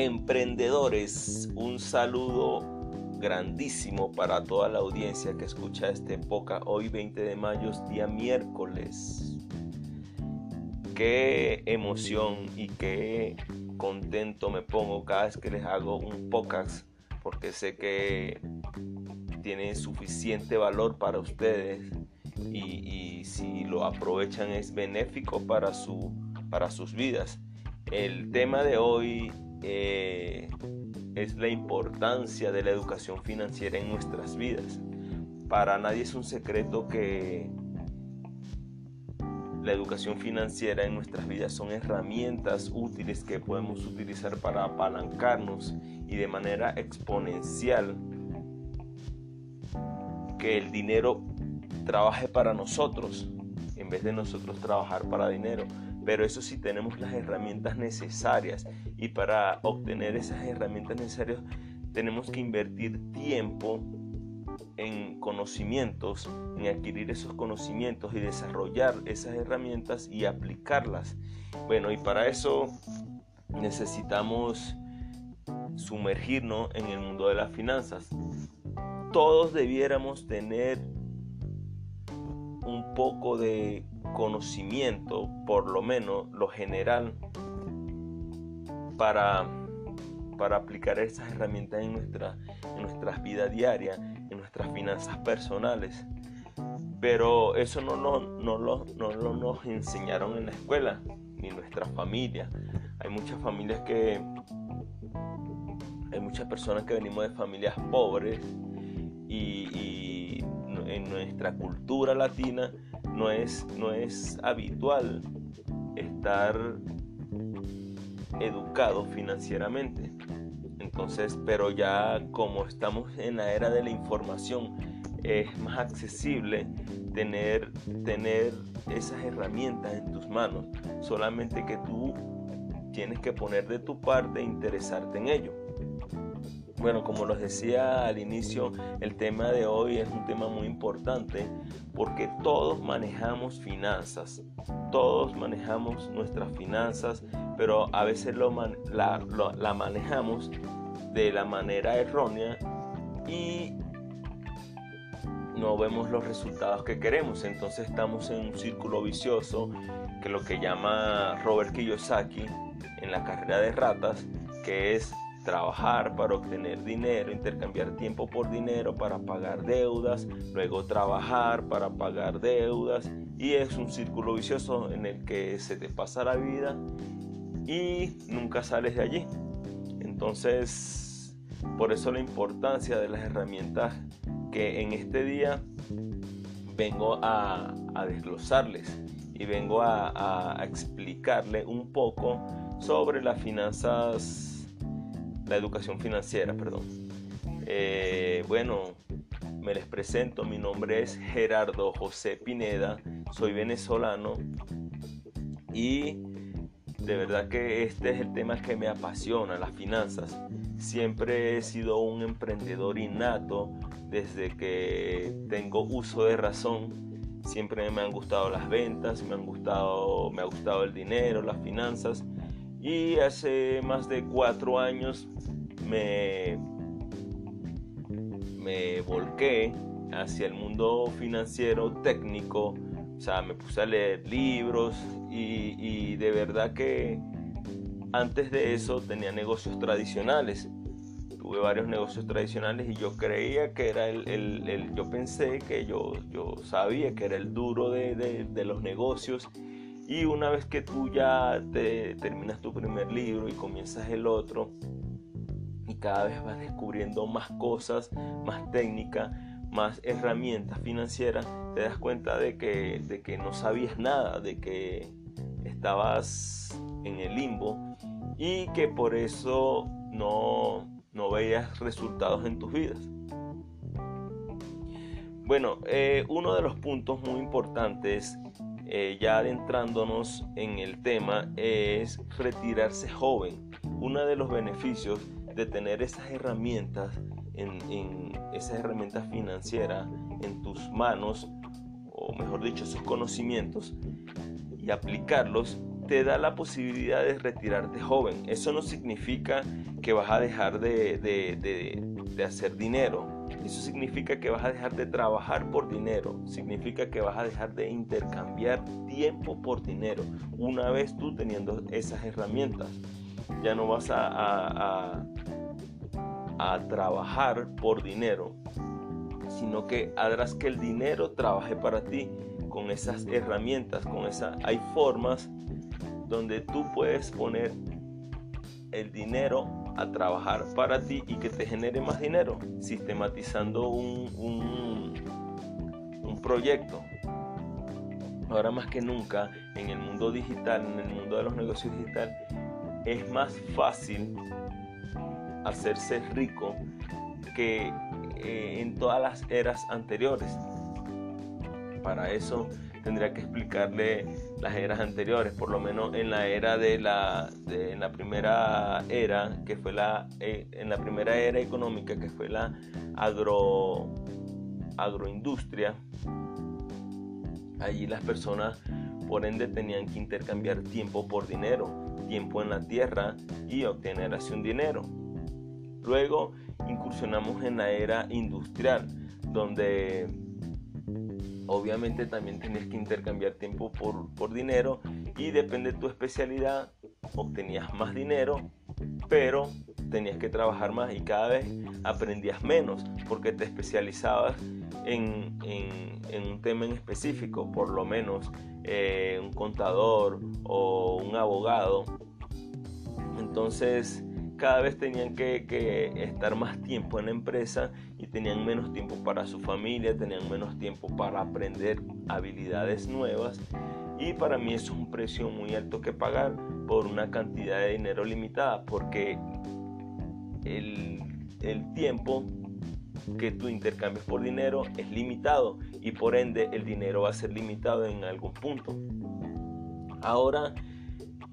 Emprendedores, un saludo grandísimo para toda la audiencia que escucha este poca hoy 20 de mayo, día miércoles. Qué emoción y qué contento me pongo cada vez que les hago un podcast porque sé que tiene suficiente valor para ustedes y, si lo aprovechan es benéfico para, su, para sus vidas. El tema de hoy eh, es la importancia de la educación financiera en nuestras vidas. Para nadie es un secreto que la educación financiera en nuestras vidas son herramientas útiles que podemos utilizar para apalancarnos y de manera exponencial que el dinero trabaje para nosotros en vez de nosotros trabajar para dinero pero eso sí tenemos las herramientas necesarias y para obtener esas herramientas necesarias tenemos que invertir tiempo en conocimientos, en adquirir esos conocimientos y desarrollar esas herramientas y aplicarlas. Bueno, y para eso necesitamos sumergirnos en el mundo de las finanzas. Todos debiéramos tener un poco de conocimiento, por lo menos lo general, para, para aplicar esas herramientas en, nuestra, en nuestras vidas diarias, en nuestras finanzas personales. Pero eso no, no, no, lo, no lo nos enseñaron en la escuela, ni nuestra familia. Hay muchas familias que... Hay muchas personas que venimos de familias pobres y en nuestra cultura latina no es, no es habitual estar educado financieramente. Entonces, pero ya como estamos en la era de la información, es más accesible tener, tener esas herramientas en tus manos. Solamente que tú tienes que poner de tu parte e interesarte en ello. Bueno, como les decía al inicio, el tema de hoy es un tema muy importante porque todos manejamos finanzas, todos manejamos nuestras finanzas, pero a veces la, la manejamos de la manera errónea y no vemos los resultados que queremos. Entonces estamos en un círculo vicioso que lo que llama Robert Kiyosaki en la carrera de ratas, que es trabajar para obtener dinero, intercambiar tiempo por dinero para pagar deudas, luego trabajar para pagar deudas y es un círculo vicioso en el que se te pasa la vida y nunca sales de allí. Entonces, por eso la importancia de las herramientas que en este día vengo a, desglosarles y vengo a, a explicarle un poco sobre las finanzas la educación financiera, perdón. Eh, bueno, me les presento, mi nombre es Gerardo José Pineda, soy venezolano y de verdad que este es el tema que me apasiona, las finanzas. Siempre he sido un emprendedor innato desde que tengo uso de razón. Siempre me han gustado las ventas, me han gustado, me ha gustado el dinero, las finanzas y hace más de cuatro años me, me volqué hacia el mundo financiero técnico, o sea, me puse a leer libros y, de verdad que antes de eso tenía negocios tradicionales. Tuve varios negocios tradicionales y yo creía que era el, el, el yo pensé que yo, yo sabía que era el duro de, de, de los negocios y una vez que tú ya te terminas tu primer libro y comienzas el otro, y cada vez vas descubriendo más cosas, más técnica, más herramientas financieras, te das cuenta de que, de que no sabías nada, de que estabas en el limbo y que por eso no, no veías resultados en tus vidas. Bueno, eh, uno de los puntos muy importantes eh, ya adentrándonos en el tema, es retirarse joven. Uno de los beneficios de tener esas herramientas, en, esas herramientas financieras en tus manos, o mejor dicho, esos conocimientos, y aplicarlos, te da la posibilidad de retirarte joven. Eso no significa que vas a dejar de, de, hacer dinero. Eso significa que vas a dejar de trabajar por dinero. Significa que vas a dejar de intercambiar tiempo por dinero. Una vez tú teniendo esas herramientas, ya no vas a, a, trabajar por dinero, sino que harás que el dinero trabaje para ti con esas herramientas, con esa hay formas donde tú puedes poner el dinero a trabajar para ti y que te genere más dinero, sistematizando un, un, proyecto. Ahora más que nunca, en el mundo digital, en el mundo de los negocios digital, es más fácil hacerse rico que eh, en todas las eras anteriores. Para eso tendría que explicarle las eras anteriores, por lo menos en la era de la, en la primera era, que fue la, eh, en la primera era económica, que fue la agro, agroindustria. Allí las personas, por ende, tenían que intercambiar tiempo por dinero, tiempo en la tierra y obtener así un dinero. Luego incursionamos en la era industrial, donde obviamente también tienes que intercambiar tiempo por, por dinero y depende de tu especialidad, obtenías más dinero, pero tenías que trabajar más y cada vez aprendías menos porque te especializabas en, en, un tema en específico, por lo menos eh, un contador o un abogado. Entonces, cada vez tenían que, estar más tiempo en la empresa y tenían menos tiempo para su familia, tenían menos tiempo para aprender habilidades nuevas. Y para mí es un precio muy alto que pagar por una cantidad de dinero limitada, porque el, el tiempo que tú intercambias por dinero es limitado y por ende el dinero va a ser limitado en algún punto. Ahora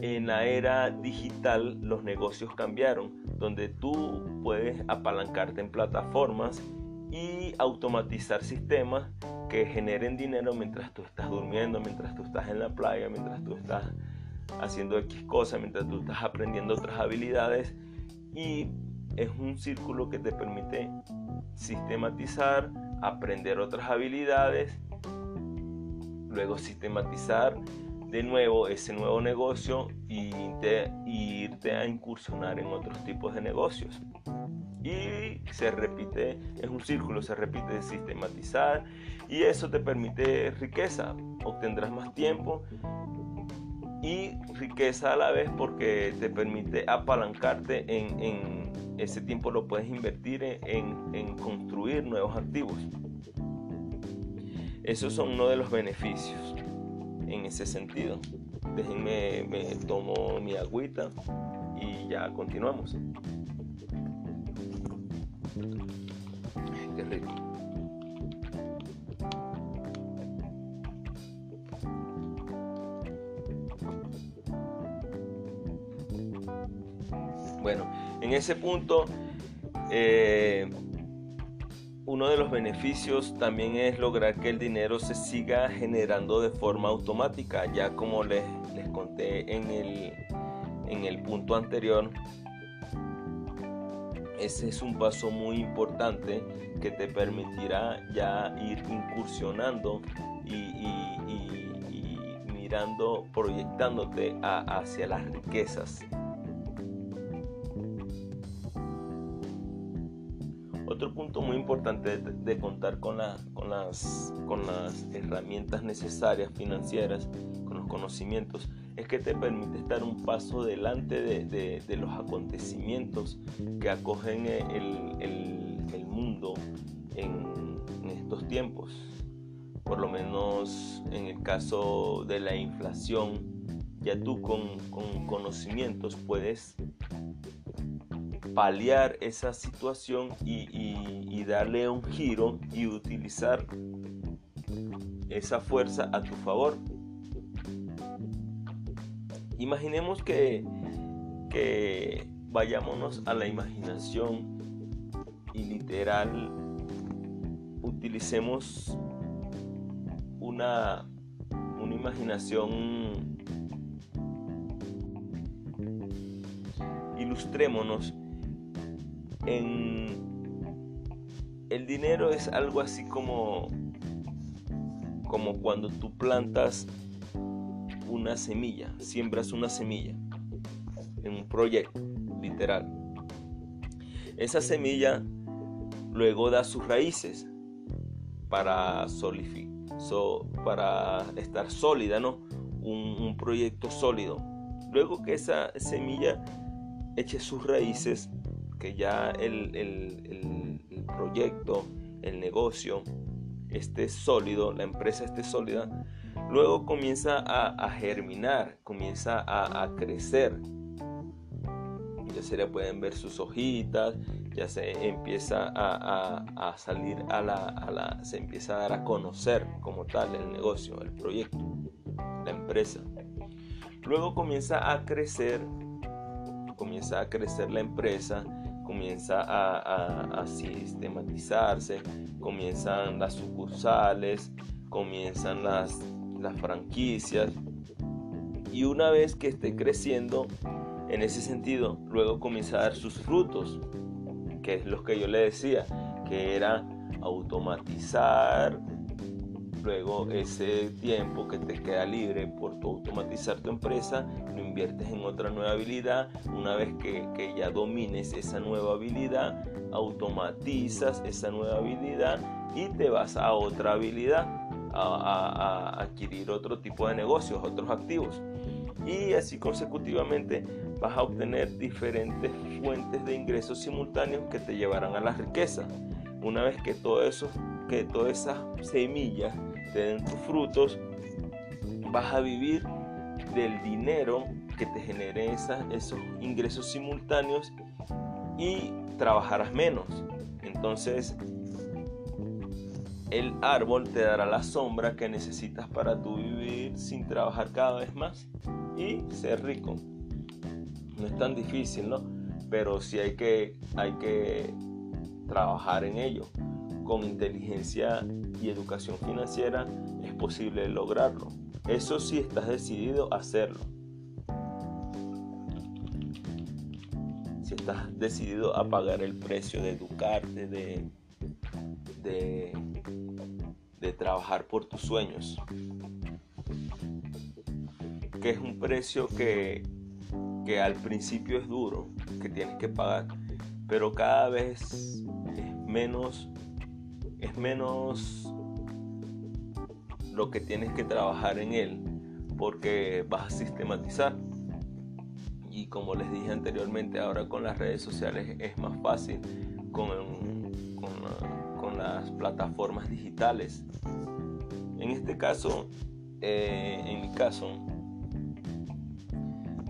en la era digital los negocios cambiaron, donde tú puedes apalancarte en plataformas y automatizar sistemas que generen dinero mientras tú estás durmiendo, mientras tú estás en la playa, mientras tú estás haciendo X cosas, mientras tú estás aprendiendo otras habilidades. Y es un círculo que te permite sistematizar, aprender otras habilidades, luego sistematizar de nuevo ese nuevo negocio y, irte a incursionar en otros tipos de negocios. Y se repite, es un círculo, se repite sistematizar y eso te permite riqueza, obtendrás más tiempo y riqueza a la vez porque te permite apalancarte en, ese tiempo lo puedes invertir en, en construir nuevos activos. Esos son uno de los beneficios en ese sentido. Déjenme, me tomo mi agüita y ya continuamos. Qué rico. Bueno, en ese punto eh, uno de los beneficios también es lograr que el dinero se siga generando de forma automática, ya como les, les conté en el, en el punto anterior. Ese es un paso muy importante que te permitirá ya ir incursionando y, mirando, proyectándote hacia las riquezas Otro punto muy importante de, contar con, con, las, con las herramientas necesarias financieras, con los conocimientos, es que te permite estar un paso delante de, los acontecimientos que acogen el, mundo en, estos tiempos. Por lo menos en el caso de la inflación, ya tú con, con conocimientos puedes paliar esa situación y, darle un giro y utilizar esa fuerza a tu favor. Imaginemos que, vayámonos a la imaginación y literal utilicemos una, una imaginación ilustrémonos en el dinero es algo así como como cuando tú plantas una semilla, siembras una semilla en un proyecto, literal. Esa semilla luego da sus raíces para, para estar sólida, ¿no? Un, proyecto sólido. Luego que esa semilla eche sus raíces, que ya el, el proyecto, el negocio esté sólido, la empresa esté sólida, luego comienza a, germinar, comienza a, crecer. Ya se le pueden ver sus hojitas, ya se empieza a, salir a la, se empieza a dar a conocer como tal el negocio, el proyecto, la empresa. Luego comienza a crecer, comienza a crecer la empresa, comienza a, sistematizarse, comienzan las sucursales, comienzan las, las franquicias. Y una vez que esté creciendo en ese sentido, luego comienza a dar sus frutos, que es lo que yo le decía, que era automatizar, Luego ese tiempo que te queda libre por tu automatizar tu empresa, lo inviertes en otra nueva habilidad. Una vez que, ya domines esa nueva habilidad, automatizas esa nueva habilidad y te vas a otra habilidad, a, adquirir otro tipo de negocios, otros activos. Y así consecutivamente vas a obtener diferentes fuentes de ingresos simultáneos que te llevarán a la riqueza. Una vez que todo eso, que todas esas semillas te den tus frutos, vas a vivir del dinero que te genere esos ingresos simultáneos y trabajarás menos. Entonces, el árbol te dará la sombra que necesitas para tu vivir sin trabajar cada vez más y ser rico. No es tan difícil, ¿no? Pero sí hay que, hay que trabajar en ello con inteligencia y educación financiera es posible lograrlo. Eso sí estás decidido a hacerlo. Si estás decidido a pagar el precio de educarte, de, de, trabajar por tus sueños. Que es un precio que, que al principio es duro, que tienes que pagar, pero cada vez es menos es menos lo que tienes que trabajar en él porque vas a sistematizar. Y como les dije anteriormente ahora con las redes sociales es más fácil con, con, las plataformas digitales. En este caso eh, en mi caso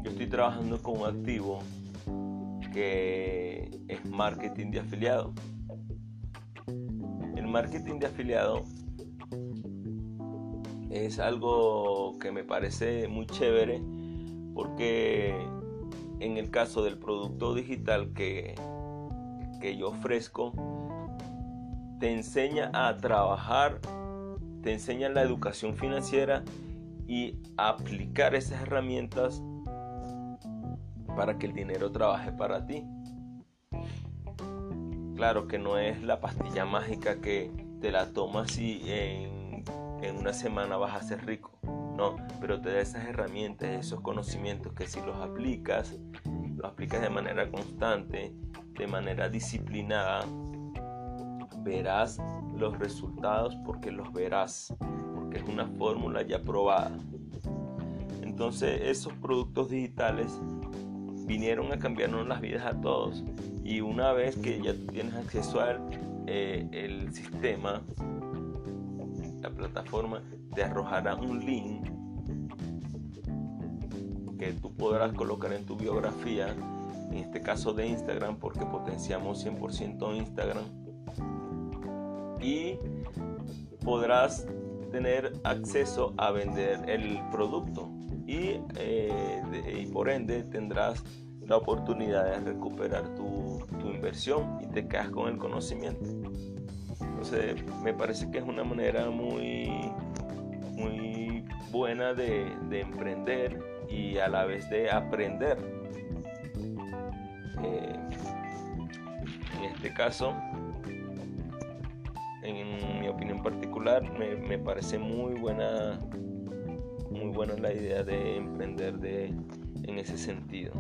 yo estoy trabajando con un activo que es marketing de afiliado marketing de afiliado es algo que me parece muy chévere porque en el caso del producto digital que, que yo ofrezco, te enseña a trabajar, te enseña la educación financiera y aplicar esas herramientas para que el dinero trabaje para ti. Claro que no es la pastilla mágica que te la tomas y en, una semana vas a ser rico. No, pero te da esas herramientas, esos conocimientos que si los aplicas, los aplicas de manera constante, de manera disciplinada, verás los resultados porque los verás, porque es una fórmula ya probada. Entonces esos productos digitales vinieron a cambiarnos las vidas a todos. Y una vez que ya tienes acceso al eh, el sistema, la plataforma te arrojará un link que tú podrás colocar en tu biografía, en este caso de Instagram, porque potenciamos 100% Instagram. Y podrás tener acceso a vender el producto y, eh, y por ende tendrás la oportunidad de recuperar tu, inversión y te quedas con el conocimiento. Entonces me parece que es una manera muy, muy buena de, de emprender y a la vez de aprender. este caso, en mi opinión particular, me, parece muy buena, muy buena la idea de emprender de, en ese sentido.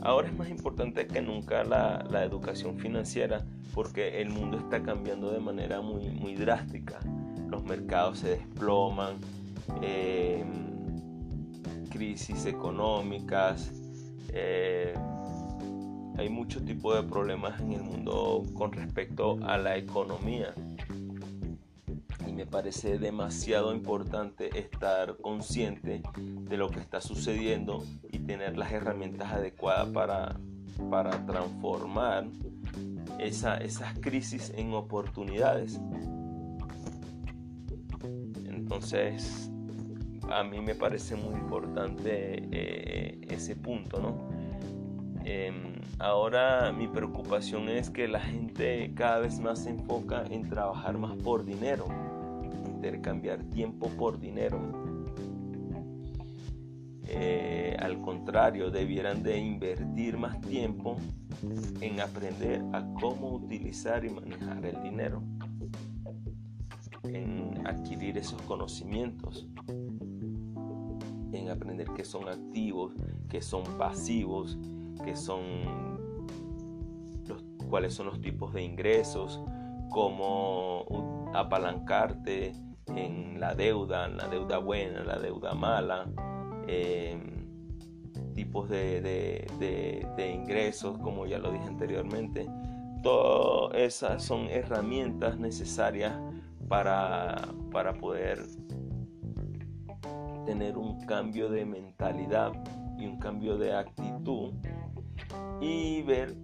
Ahora es más importante que nunca la, educación financiera porque el mundo está cambiando de manera muy, muy drástica. Los mercados se desploman, em, crisis económicas, eh, hay muchos tipos de problemas en el mundo con respecto a la economía. Me parece demasiado importante estar consciente de lo que está sucediendo y tener las herramientas adecuadas para, para transformar esas crisis en oportunidades. Entonces, a mí me parece muy importante eh, ese punto, ¿no? Em, ahora mi preocupación es que la gente cada vez más se enfoca en trabajar más por dinero, intercambiar tiempo por dinero. Eh, al contrario, debieran de invertir más tiempo en aprender a cómo utilizar y manejar el dinero, en adquirir esos conocimientos, en aprender que son activos, que son pasivos, que son los, cuáles son los tipos de ingresos, cómo apalancarte en la deuda, en la deuda buena, en la deuda mala, em, tipos de, ingresos, como ya lo dije anteriormente. Todas esas son herramientas necesarias para, para poder tener un cambio de mentalidad y un cambio de actitud y ver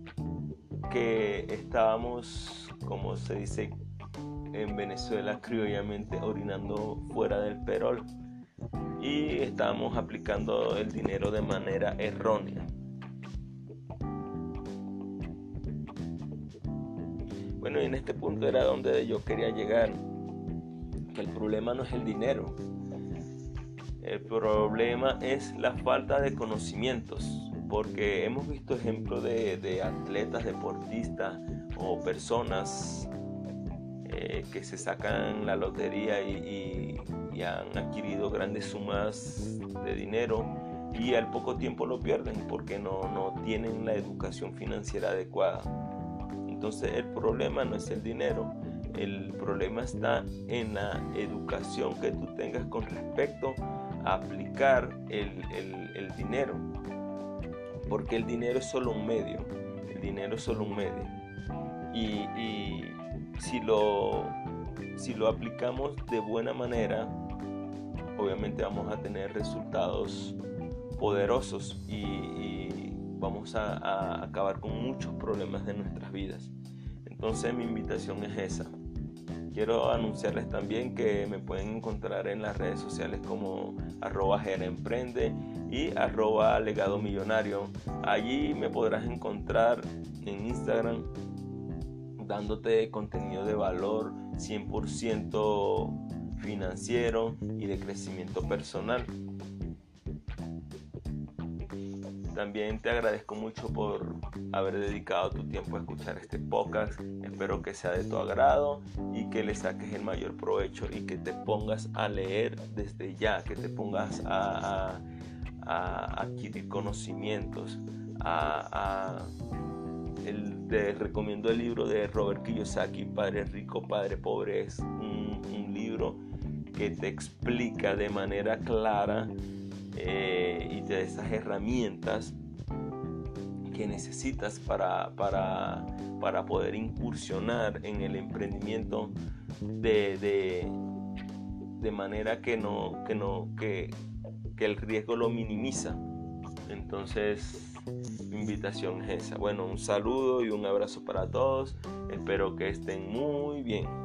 que estábamos, como se dice en Venezuela criollamente, orinando fuera del perol. Y estábamos aplicando el dinero de manera errónea. Bueno, y en este punto era donde yo quería llegar, que el problema no es el dinero, el problema es la falta de conocimientos porque hemos visto ejemplos de, atletas, deportistas o personas que se sacan la lotería y, han adquirido grandes sumas de dinero y al poco tiempo lo pierden porque no, no tienen la educación financiera adecuada. Entonces el problema no es el dinero, el problema está en la educación que tú tengas con respecto a aplicar el, el dinero porque el dinero es solo un medio, el dinero es solo un medio. Y, si, lo, si lo aplicamos de buena manera, obviamente vamos a tener resultados poderosos y, vamos a, acabar con muchos problemas de nuestras vidas. Entonces mi invitación es esa. Quiero anunciarles también que me pueden encontrar en las redes sociales como arroba y arroba legado millonario. Allí me podrás encontrar en Instagram dándote contenido de valor 100% financiero y de crecimiento personal. También te agradezco mucho por haber dedicado tu tiempo a escuchar este podcast. Espero que sea de tu agrado y que le saques el mayor provecho y que te pongas a leer desde ya, que te pongas a, adquirir conocimientos. A, te recomiendo el libro de Robert Kiyosaki, Padre Rico, Padre Pobre. Es un, libro que te explica de manera clara eh, y de esas herramientas que necesitas para, para, para, poder incursionar en el emprendimiento de, de, de manera que, no, que, no, que, que el riesgo lo minimiza. Entonces, invitación es esa. Bueno, un saludo y un abrazo para todos. Espero que estén muy bien.